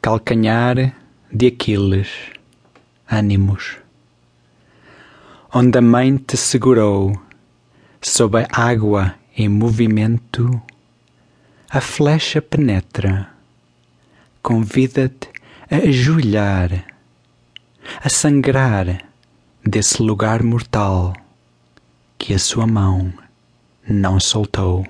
calcanhar de Aquiles, ânimos. Onde a mãe te segurou, sob a água em movimento, a flecha penetra, convida-te a ajoelhar, a sangrar desse lugar mortal que a sua mão não soltou.